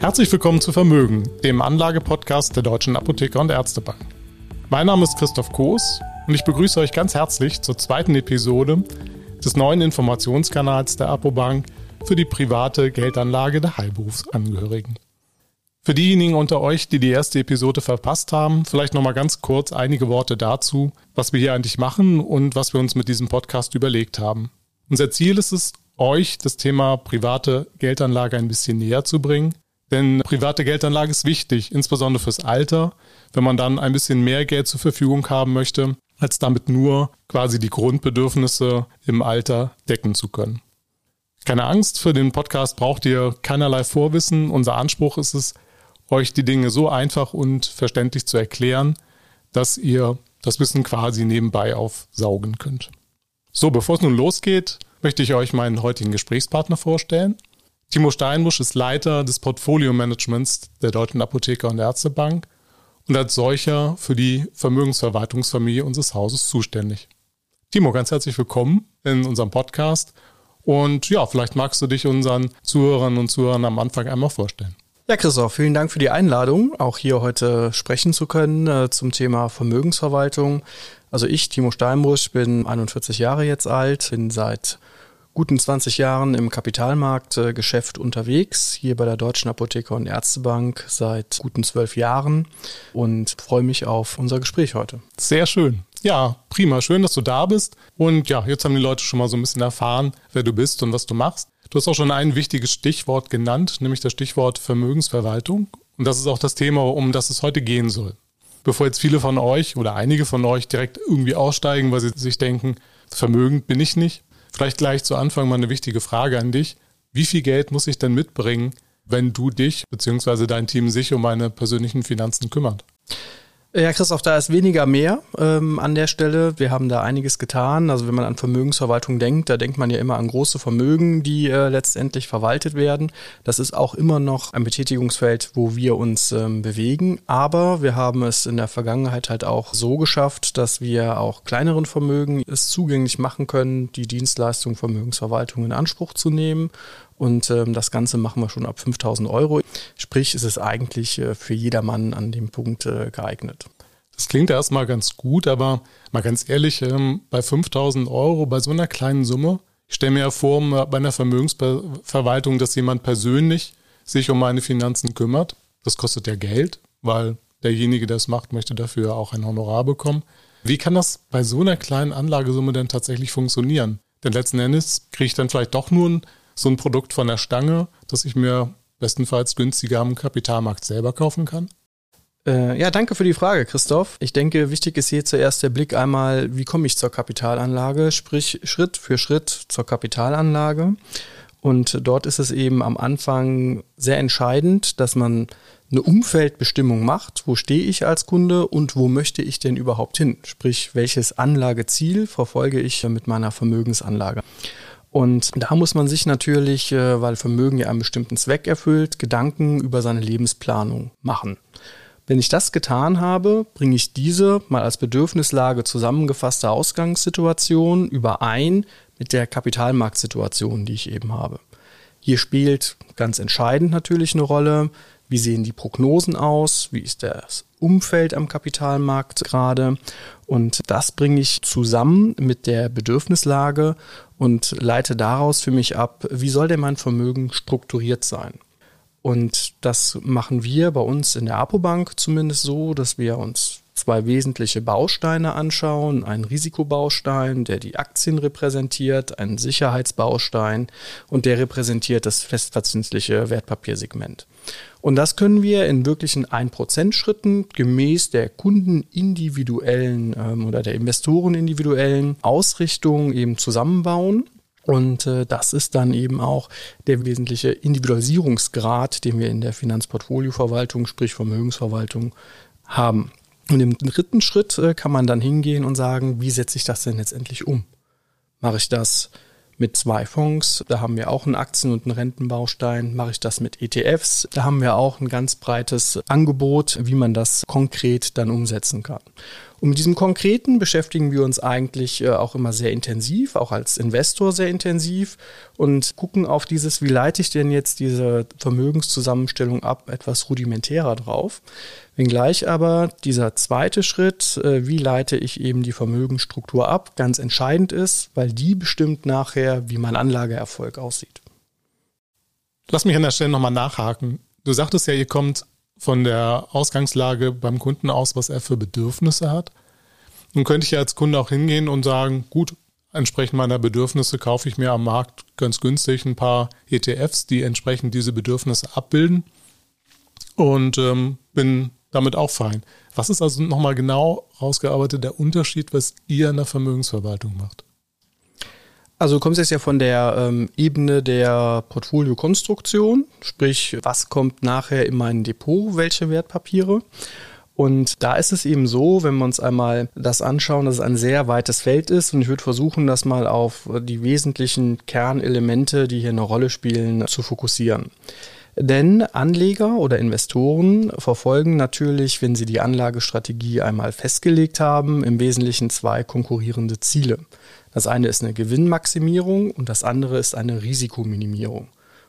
Herzlich willkommen zu Vermögen, dem Anlagepodcast der Deutschen Apotheker und Ärztebank. Mein Name ist Christoph Koos und ich begrüße euch ganz herzlich zur zweiten Episode des neuen Informationskanals der Apobank für die private Geldanlage der Heilberufsangehörigen. Für diejenigen unter euch, die die erste Episode verpasst haben, vielleicht nochmal ganz kurz einige Worte dazu, was wir hier eigentlich machen und was wir uns mit diesem Podcast überlegt haben. Unser Ziel ist es, euch das Thema private Geldanlage ein bisschen näher zu bringen denn private Geldanlage ist wichtig, insbesondere fürs Alter, wenn man dann ein bisschen mehr Geld zur Verfügung haben möchte, als damit nur quasi die Grundbedürfnisse im Alter decken zu können. Keine Angst, für den Podcast braucht ihr keinerlei Vorwissen. Unser Anspruch ist es, euch die Dinge so einfach und verständlich zu erklären, dass ihr das Wissen quasi nebenbei aufsaugen könnt. So, bevor es nun losgeht, möchte ich euch meinen heutigen Gesprächspartner vorstellen. Timo Steinbusch ist Leiter des Portfolio-Managements der Deutschen Apotheker und Ärztebank und als solcher für die Vermögensverwaltungsfamilie unseres Hauses zuständig. Timo, ganz herzlich willkommen in unserem Podcast. Und ja, vielleicht magst du dich unseren Zuhörern und Zuhörern am Anfang einmal vorstellen. Ja, Christoph, vielen Dank für die Einladung, auch hier heute sprechen zu können äh, zum Thema Vermögensverwaltung. Also ich, Timo Steinbusch, bin 41 Jahre jetzt alt, bin seit guten 20 Jahren im Kapitalmarktgeschäft unterwegs, hier bei der Deutschen Apotheker und Ärztebank seit guten zwölf Jahren und freue mich auf unser Gespräch heute. Sehr schön. Ja, prima. Schön, dass du da bist. Und ja, jetzt haben die Leute schon mal so ein bisschen erfahren, wer du bist und was du machst. Du hast auch schon ein wichtiges Stichwort genannt, nämlich das Stichwort Vermögensverwaltung. Und das ist auch das Thema, um das es heute gehen soll. Bevor jetzt viele von euch oder einige von euch direkt irgendwie aussteigen, weil sie sich denken, vermögend bin ich nicht, Vielleicht gleich zu Anfang mal eine wichtige Frage an dich. Wie viel Geld muss ich denn mitbringen, wenn du dich bzw. dein Team sich um meine persönlichen Finanzen kümmert? Ja, Christoph, da ist weniger mehr ähm, an der Stelle. Wir haben da einiges getan. Also wenn man an Vermögensverwaltung denkt, da denkt man ja immer an große Vermögen, die äh, letztendlich verwaltet werden. Das ist auch immer noch ein Betätigungsfeld, wo wir uns ähm, bewegen. Aber wir haben es in der Vergangenheit halt auch so geschafft, dass wir auch kleineren Vermögen es zugänglich machen können, die Dienstleistung Vermögensverwaltung in Anspruch zu nehmen und ähm, das Ganze machen wir schon ab 5000 Euro. Sprich, ist es eigentlich äh, für jedermann an dem Punkt äh, geeignet. Das klingt erstmal ganz gut, aber mal ganz ehrlich, ähm, bei 5000 Euro, bei so einer kleinen Summe, ich stelle mir ja vor, bei einer Vermögensverwaltung, dass jemand persönlich sich um meine Finanzen kümmert. Das kostet ja Geld, weil derjenige, der es macht, möchte dafür auch ein Honorar bekommen. Wie kann das bei so einer kleinen Anlagesumme denn tatsächlich funktionieren? Denn letzten Endes kriege ich dann vielleicht doch nur so ein Produkt von der Stange, das ich mir bestenfalls günstiger am Kapitalmarkt selber kaufen kann? Äh, ja, danke für die Frage, Christoph. Ich denke, wichtig ist hier zuerst der Blick einmal, wie komme ich zur Kapitalanlage, sprich Schritt für Schritt zur Kapitalanlage. Und dort ist es eben am Anfang sehr entscheidend, dass man eine Umfeldbestimmung macht. Wo stehe ich als Kunde und wo möchte ich denn überhaupt hin? Sprich, welches Anlageziel verfolge ich mit meiner Vermögensanlage? Und da muss man sich natürlich, äh, weil Vermögen ja einen bestimmten Zweck erfüllt, Gedanken über seine Lebensplanung machen. Wenn ich das getan habe, bringe ich diese mal als Bedürfnislage zusammengefasste Ausgangssituation überein mit der Kapitalmarktsituation, die ich eben habe. Hier spielt ganz entscheidend natürlich eine Rolle, wie sehen die Prognosen aus, wie ist das Umfeld am Kapitalmarkt gerade und das bringe ich zusammen mit der Bedürfnislage und leite daraus für mich ab, wie soll denn mein Vermögen strukturiert sein. Und das machen wir bei uns in der Apobank zumindest so, dass wir uns zwei wesentliche Bausteine anschauen. Ein Risikobaustein, der die Aktien repräsentiert, ein Sicherheitsbaustein und der repräsentiert das festverzinsliche Wertpapiersegment. Und das können wir in wirklichen 1%-Schritten gemäß der kundenindividuellen ähm, oder der Investorenindividuellen Ausrichtung eben zusammenbauen. Und äh, das ist dann eben auch der wesentliche Individualisierungsgrad, den wir in der Finanzportfolioverwaltung, sprich Vermögensverwaltung, haben. Und im dritten Schritt äh, kann man dann hingehen und sagen, wie setze ich das denn letztendlich um? Mache ich das mit zwei Fonds. Da haben wir auch einen Aktien- und einen Rentenbaustein. Mache ich das mit ETFs. Da haben wir auch ein ganz breites Angebot, wie man das konkret dann umsetzen kann. Und mit diesem Konkreten beschäftigen wir uns eigentlich äh, auch immer sehr intensiv, auch als Investor sehr intensiv und gucken auf dieses, wie leite ich denn jetzt diese Vermögenszusammenstellung ab, etwas rudimentärer drauf. Wenngleich aber dieser zweite Schritt, äh, wie leite ich eben die Vermögensstruktur ab, ganz entscheidend ist, weil die bestimmt nachher, wie mein Anlageerfolg aussieht. Lass mich an der Stelle nochmal nachhaken. Du sagtest ja, ihr kommt von der Ausgangslage beim Kunden aus, was er für Bedürfnisse hat. Nun könnte ich ja als Kunde auch hingehen und sagen, gut, entsprechend meiner Bedürfnisse kaufe ich mir am Markt ganz günstig ein paar ETFs, die entsprechend diese Bedürfnisse abbilden und ähm, bin damit auch fein. Was ist also nochmal genau rausgearbeitet der Unterschied, was ihr in der Vermögensverwaltung macht? Also du kommst jetzt ja von der ähm, Ebene der Portfoliokonstruktion, sprich, was kommt nachher in mein Depot, welche Wertpapiere. Und da ist es eben so, wenn wir uns einmal das anschauen, dass es ein sehr weites Feld ist und ich würde versuchen, das mal auf die wesentlichen Kernelemente, die hier eine Rolle spielen, zu fokussieren. Denn Anleger oder Investoren verfolgen natürlich, wenn sie die Anlagestrategie einmal festgelegt haben, im Wesentlichen zwei konkurrierende Ziele. Das eine ist eine Gewinnmaximierung und das andere ist eine Risikominimierung.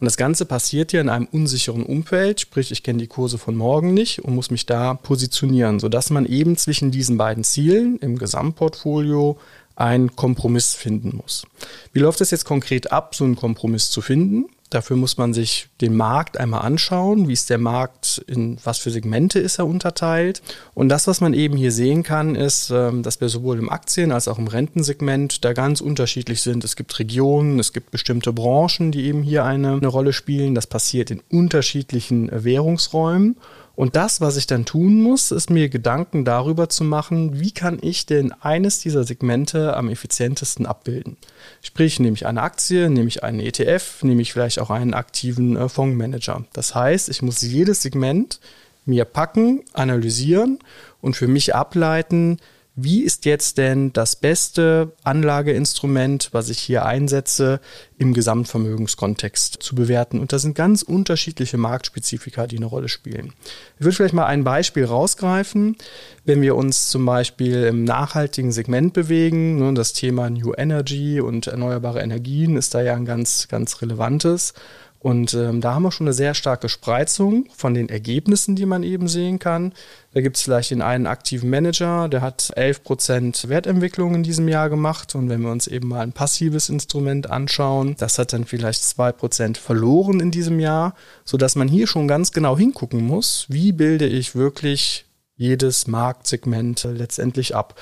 Und das Ganze passiert ja in einem unsicheren Umfeld, sprich ich kenne die Kurse von morgen nicht und muss mich da positionieren, sodass man eben zwischen diesen beiden Zielen im Gesamtportfolio einen Kompromiss finden muss. Wie läuft es jetzt konkret ab, so einen Kompromiss zu finden? Dafür muss man sich den Markt einmal anschauen. Wie ist der Markt, in was für Segmente ist er unterteilt? Und das, was man eben hier sehen kann, ist, ähm, dass wir sowohl im Aktien- als auch im Rentensegment da ganz unterschiedlich sind. Es gibt Regionen, es gibt bestimmte Branchen, die eben hier eine, eine Rolle spielen. Das passiert in unterschiedlichen Währungsräumen. Und das, was ich dann tun muss, ist mir Gedanken darüber zu machen, wie kann ich denn eines dieser Segmente am effizientesten abbilden. Sprich, nehme ich eine Aktie, nehme ich einen ETF, nehme ich vielleicht auch einen aktiven äh, Fondsmanager. Das heißt, ich muss jedes Segment mir packen, analysieren und für mich ableiten, wie ist jetzt denn das beste Anlageinstrument, was ich hier einsetze, im Gesamtvermögenskontext zu bewerten? Und da sind ganz unterschiedliche Marktspezifika, die eine Rolle spielen. Ich würde vielleicht mal ein Beispiel rausgreifen. Wenn wir uns zum Beispiel im nachhaltigen Segment bewegen, ne, das Thema New Energy und erneuerbare Energien ist da ja ein ganz, ganz relevantes. Und ähm, da haben wir schon eine sehr starke Spreizung von den Ergebnissen, die man eben sehen kann. Da gibt es vielleicht den einen aktiven Manager, der hat 11% Wertentwicklung in diesem Jahr gemacht. Und wenn wir uns eben mal ein passives Instrument anschauen, das hat dann vielleicht 2% verloren in diesem Jahr, sodass man hier schon ganz genau hingucken muss, wie bilde ich wirklich jedes Marktsegment äh, letztendlich ab.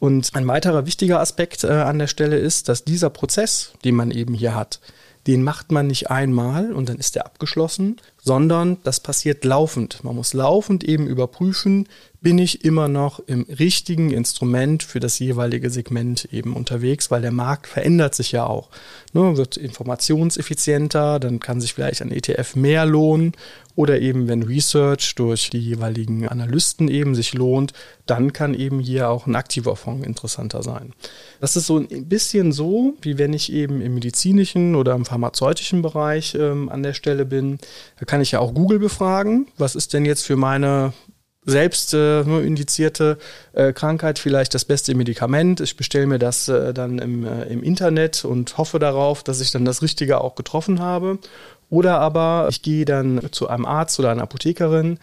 Und ein weiterer wichtiger Aspekt äh, an der Stelle ist, dass dieser Prozess, den man eben hier hat, den macht man nicht einmal und dann ist er abgeschlossen, sondern das passiert laufend. Man muss laufend eben überprüfen, bin ich immer noch im richtigen Instrument für das jeweilige Segment eben unterwegs, weil der Markt verändert sich ja auch. Ne, wird informationseffizienter, dann kann sich vielleicht ein ETF mehr lohnen oder eben wenn Research durch die jeweiligen Analysten eben sich lohnt, dann kann eben hier auch ein aktiver Fonds interessanter sein. Das ist so ein bisschen so, wie wenn ich eben im medizinischen oder im pharmazeutischen Bereich ähm, an der Stelle bin. Da kann ich ja auch Google befragen. Was ist denn jetzt für meine selbst äh, indizierte äh, Krankheit vielleicht das beste Medikament. Ich bestelle mir das äh, dann im, äh, im Internet und hoffe darauf, dass ich dann das Richtige auch getroffen habe. Oder aber ich gehe dann zu einem Arzt oder einer Apothekerin,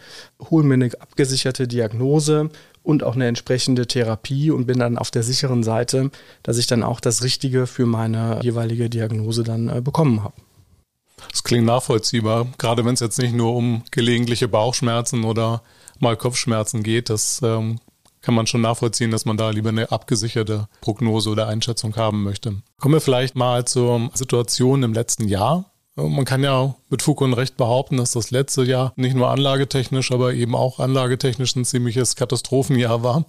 hole mir eine abgesicherte Diagnose und auch eine entsprechende Therapie und bin dann auf der sicheren Seite, dass ich dann auch das Richtige für meine jeweilige Diagnose dann äh, bekommen habe. Das klingt nachvollziehbar, gerade wenn es jetzt nicht nur um gelegentliche Bauchschmerzen oder mal Kopfschmerzen geht. Das ähm, kann man schon nachvollziehen, dass man da lieber eine abgesicherte Prognose oder Einschätzung haben möchte. Kommen wir vielleicht mal zur Situation im letzten Jahr. Man kann ja mit Fug und Recht behaupten, dass das letzte Jahr nicht nur anlagetechnisch, aber eben auch anlagetechnisch ein ziemliches Katastrophenjahr war.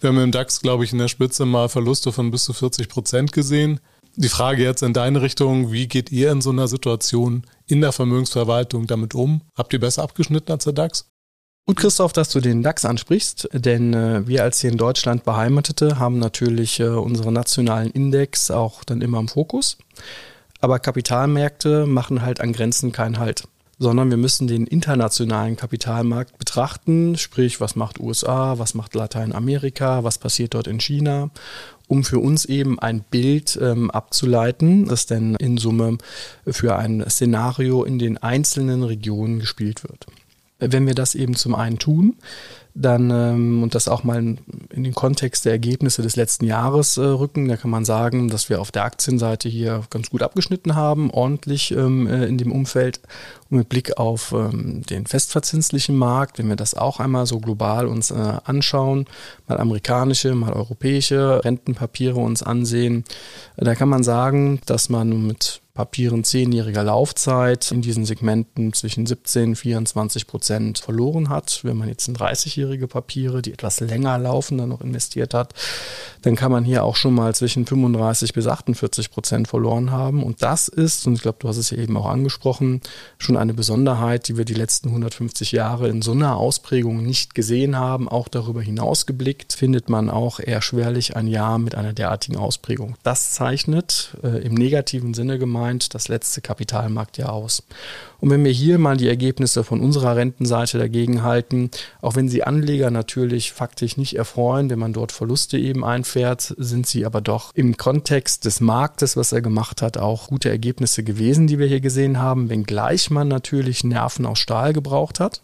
Wir haben im DAX, glaube ich, in der Spitze mal Verluste von bis zu 40 Prozent gesehen. Die Frage jetzt in deine Richtung, wie geht ihr in so einer Situation in der Vermögensverwaltung damit um? Habt ihr besser abgeschnitten als der DAX? Gut, Christoph, dass du den DAX ansprichst, denn äh, wir als hier in Deutschland Beheimatete haben natürlich äh, unseren nationalen Index auch dann immer im Fokus. Aber Kapitalmärkte machen halt an Grenzen keinen Halt. sondern wir müssen den internationalen Kapitalmarkt betrachten, sprich, was macht USA, was macht Lateinamerika, was passiert dort in China, um für uns eben ein Bild ähm, abzuleiten, das denn in Summe für ein Szenario in den einzelnen Regionen gespielt wird. Wenn wir das eben zum einen tun, dann ähm, und das auch mal in, in, den Kontext der Ergebnisse des letzten Jahres äh, rücken, da kann man sagen, dass wir auf der Aktienseite hier ganz gut abgeschnitten haben, ordentlich ähm, äh, in dem Umfeld. Und mit Blick auf ähm, den festverzinslichen Markt, wenn wir das auch einmal so global uns äh, anschauen, mal amerikanische, mal europäische Rentenpapiere uns ansehen, da kann man sagen, dass man mit Papieren zehnjähriger Laufzeit in diesen Segmenten zwischen 17 und 24 Prozent verloren hat. Wenn man jetzt in 30-jährige Papiere, die etwas länger laufen, dann noch investiert hat, dann kann man hier auch schon mal zwischen 35 bis 48 Prozent verloren haben. Und das ist, und ich glaube, du hast es ja eben auch angesprochen, schon eine Besonderheit, die wir die letzten 150 Jahre in so einer Ausprägung nicht gesehen haben. Auch darüber hinaus geblickt findet man auch eher schwerlich ein Jahr mit einer derartigen Ausprägung. Das zeichnet äh, im negativen Sinne gemeint gemeint das letzte Kapitalmarktjahr aus. Und wenn wir hier mal die Ergebnisse von unserer Rentenseite dagegen halten, auch wenn sie Anleger natürlich faktisch nicht erfreuen, wenn man dort Verluste eben einfährt, sind sie aber doch im Kontext des Marktes, was er gemacht hat, auch gute Ergebnisse gewesen, die wir hier gesehen haben, wenngleich man natürlich Nerven aus Stahl gebraucht hat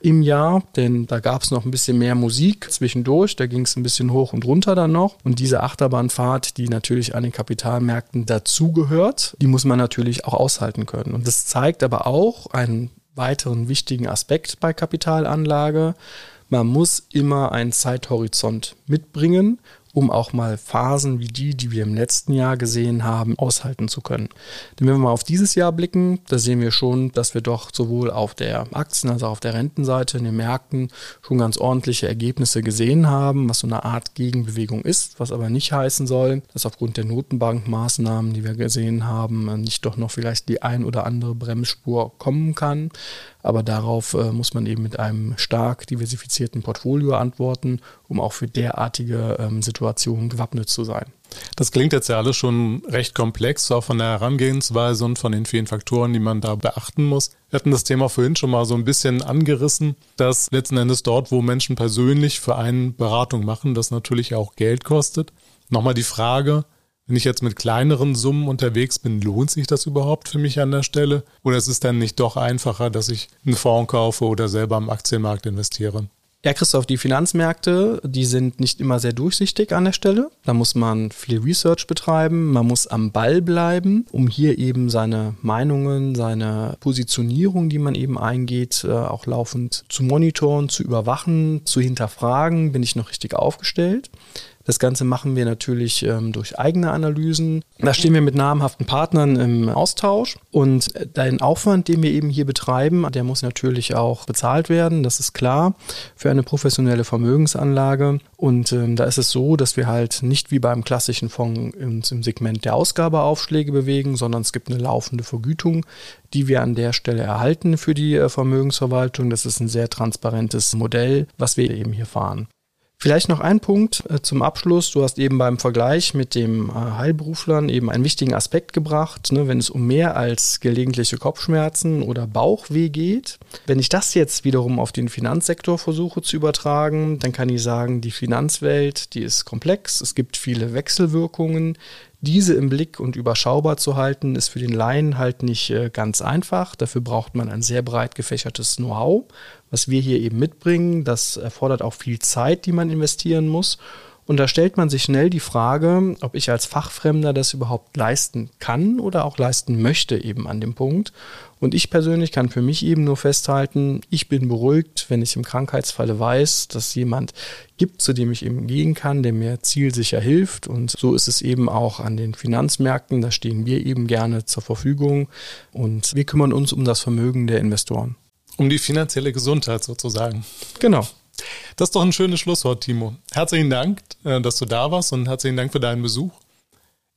im Jahr, denn da gab es noch ein bisschen mehr Musik zwischendurch, da ging es ein bisschen hoch und runter dann noch. Und diese Achterbahnfahrt, die natürlich an den Kapitalmärkten dazugehört, die muss man natürlich auch aushalten können. Und das zeigt aber auch einen weiteren wichtigen Aspekt bei Kapitalanlage. Man muss immer einen Zeithorizont mitbringen um auch mal Phasen wie die, die wir im letzten Jahr gesehen haben, aushalten zu können. Denn wenn wir mal auf dieses Jahr blicken, da sehen wir schon, dass wir doch sowohl auf der Aktien- als auch auf der Rentenseite in den Märkten schon ganz ordentliche Ergebnisse gesehen haben, was so eine Art Gegenbewegung ist, was aber nicht heißen soll, dass aufgrund der Notenbankmaßnahmen, die wir gesehen haben, nicht doch noch vielleicht die ein oder andere Bremsspur kommen kann. Aber darauf äh, muss man eben mit einem stark diversifizierten Portfolio antworten, um auch für derartige ähm, Situationen gewappnet zu sein. Das klingt jetzt ja alles schon recht komplex, auch von der Herangehensweise und von den vielen Faktoren, die man da beachten muss. Wir hatten das Thema vorhin schon mal so ein bisschen angerissen, dass letzten Endes dort, wo Menschen persönlich für einen Beratung machen, das natürlich auch Geld kostet. Nochmal die Frage, wenn ich jetzt mit kleineren Summen unterwegs bin, lohnt sich das überhaupt für mich an der Stelle? Oder ist es dann nicht doch einfacher, dass ich einen Fonds kaufe oder selber am Aktienmarkt investiere? Ja, Christoph, die Finanzmärkte, die sind nicht immer sehr durchsichtig an der Stelle. Da muss man viel Research betreiben, man muss am Ball bleiben, um hier eben seine Meinungen, seine Positionierung, die man eben eingeht, äh, auch laufend zu monitoren, zu überwachen, zu hinterfragen, bin ich noch richtig aufgestellt. Das Ganze machen wir natürlich ähm, durch eigene Analysen. Da stehen wir mit namhaften Partnern im Austausch und den Aufwand, den wir eben hier betreiben, der muss natürlich auch bezahlt werden, das ist klar, für eine professionelle Vermögensanlage. Und ähm, da ist es so, dass wir halt nicht wie beim klassischen Fonds uns im Segment der Ausgabeaufschläge bewegen, sondern es gibt eine laufende Vergütung, die wir an der Stelle erhalten für die äh, Vermögensverwaltung. Das ist ein sehr transparentes Modell, was wir eben hier fahren. Vielleicht noch ein Punkt äh, zum Abschluss. Du hast eben beim Vergleich mit dem äh, Heilberuflern eben einen wichtigen Aspekt gebracht, ne, wenn es um mehr als gelegentliche Kopfschmerzen oder Bauchweh geht. Wenn ich das jetzt wiederum auf den Finanzsektor versuche zu übertragen, dann kann ich sagen, die Finanzwelt, die ist komplex. Es gibt viele Wechselwirkungen. Diese im Blick und überschaubar zu halten, ist für den Laien halt nicht äh, ganz einfach. Dafür braucht man ein sehr breit gefächertes Know-how was wir hier eben mitbringen. Das erfordert auch viel Zeit, die man investieren muss. Und da stellt man sich schnell die Frage, ob ich als Fachfremder das überhaupt leisten kann oder auch leisten möchte eben an dem Punkt. Und ich persönlich kann für mich eben nur festhalten, ich bin beruhigt, wenn ich im Krankheitsfalle weiß, dass jemand gibt, zu dem ich eben gehen kann, der mir zielsicher hilft. Und so ist es eben auch an den Finanzmärkten. Da stehen wir eben gerne zur Verfügung und wir kümmern uns um das Vermögen der Investoren. Um die finanzielle Gesundheit sozusagen. Genau. Das ist doch ein schönes Schlusswort, Timo. Herzlichen Dank, äh, dass du da warst und herzlichen Dank für deinen Besuch.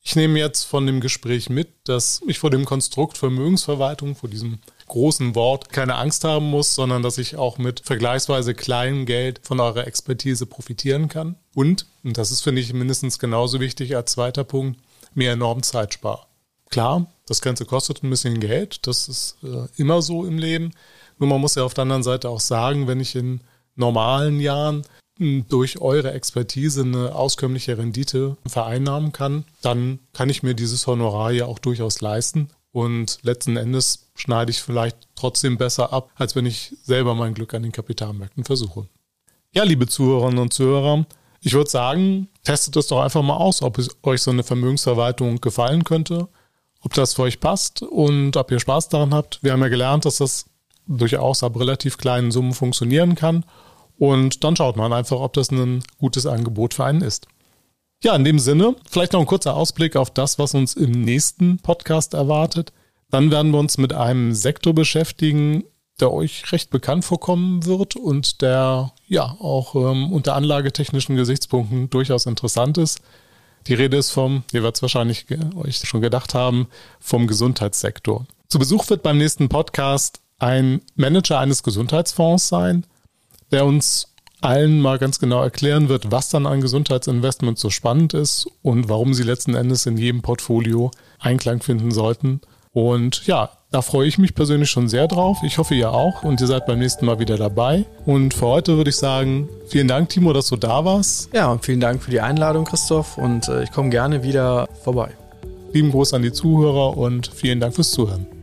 Ich nehme jetzt von dem Gespräch mit, dass ich vor dem Konstrukt Vermögensverwaltung, vor diesem großen Wort, keine Angst haben muss, sondern dass ich auch mit vergleichsweise kleinem Geld von eurer Expertise profitieren kann. Und, und das ist, finde ich, mindestens genauso wichtig als zweiter Punkt, mir enorm Zeit spare. Klar, das Ganze kostet ein bisschen Geld, das ist äh, immer so im Leben. Nur man muss ja auf der anderen Seite auch sagen, wenn ich in normalen Jahren hm, durch eure Expertise eine auskömmliche Rendite vereinnahmen kann, dann kann ich mir dieses Honorar ja auch durchaus leisten. Und letzten Endes schneide ich vielleicht trotzdem besser ab, als wenn ich selber mein Glück an den Kapitalmärkten versuche. Ja, liebe Zuhörerinnen und Zuhörer, ich würde sagen, testet es doch einfach mal aus, ob euch so eine Vermögensverwaltung gefallen könnte, ob das für euch passt und ob ihr Spaß daran habt. Wir haben ja gelernt, dass das durchaus ab relativ kleinen Summen funktionieren kann. Und dann schaut man einfach, ob das ein gutes Angebot für einen ist. Ja, in dem Sinne, vielleicht noch ein kurzer Ausblick auf das, was uns im nächsten Podcast erwartet. Dann werden wir uns mit einem Sektor beschäftigen, der euch recht bekannt vorkommen wird und der ja auch ähm, unter anlagetechnischen Gesichtspunkten durchaus interessant ist. Die Rede ist vom, ihr werdet es wahrscheinlich euch schon gedacht haben, vom Gesundheitssektor. Zu Besuch wird beim nächsten Podcast ein Manager eines Gesundheitsfonds sein, der uns allen mal ganz genau erklären wird, was dann an Gesundheitsinvestments so spannend ist und warum sie letzten Endes in jedem Portfolio Einklang finden sollten. Und ja, da freue ich mich persönlich schon sehr drauf. Ich hoffe, ihr auch und ihr seid beim nächsten Mal wieder dabei. Und für heute würde ich sagen, vielen Dank, Timo, dass du da warst. Ja, und vielen Dank für die Einladung, Christoph. Und äh, ich komme gerne wieder vorbei. Lieben Gruß an die Zuhörer und vielen Dank fürs Zuhören.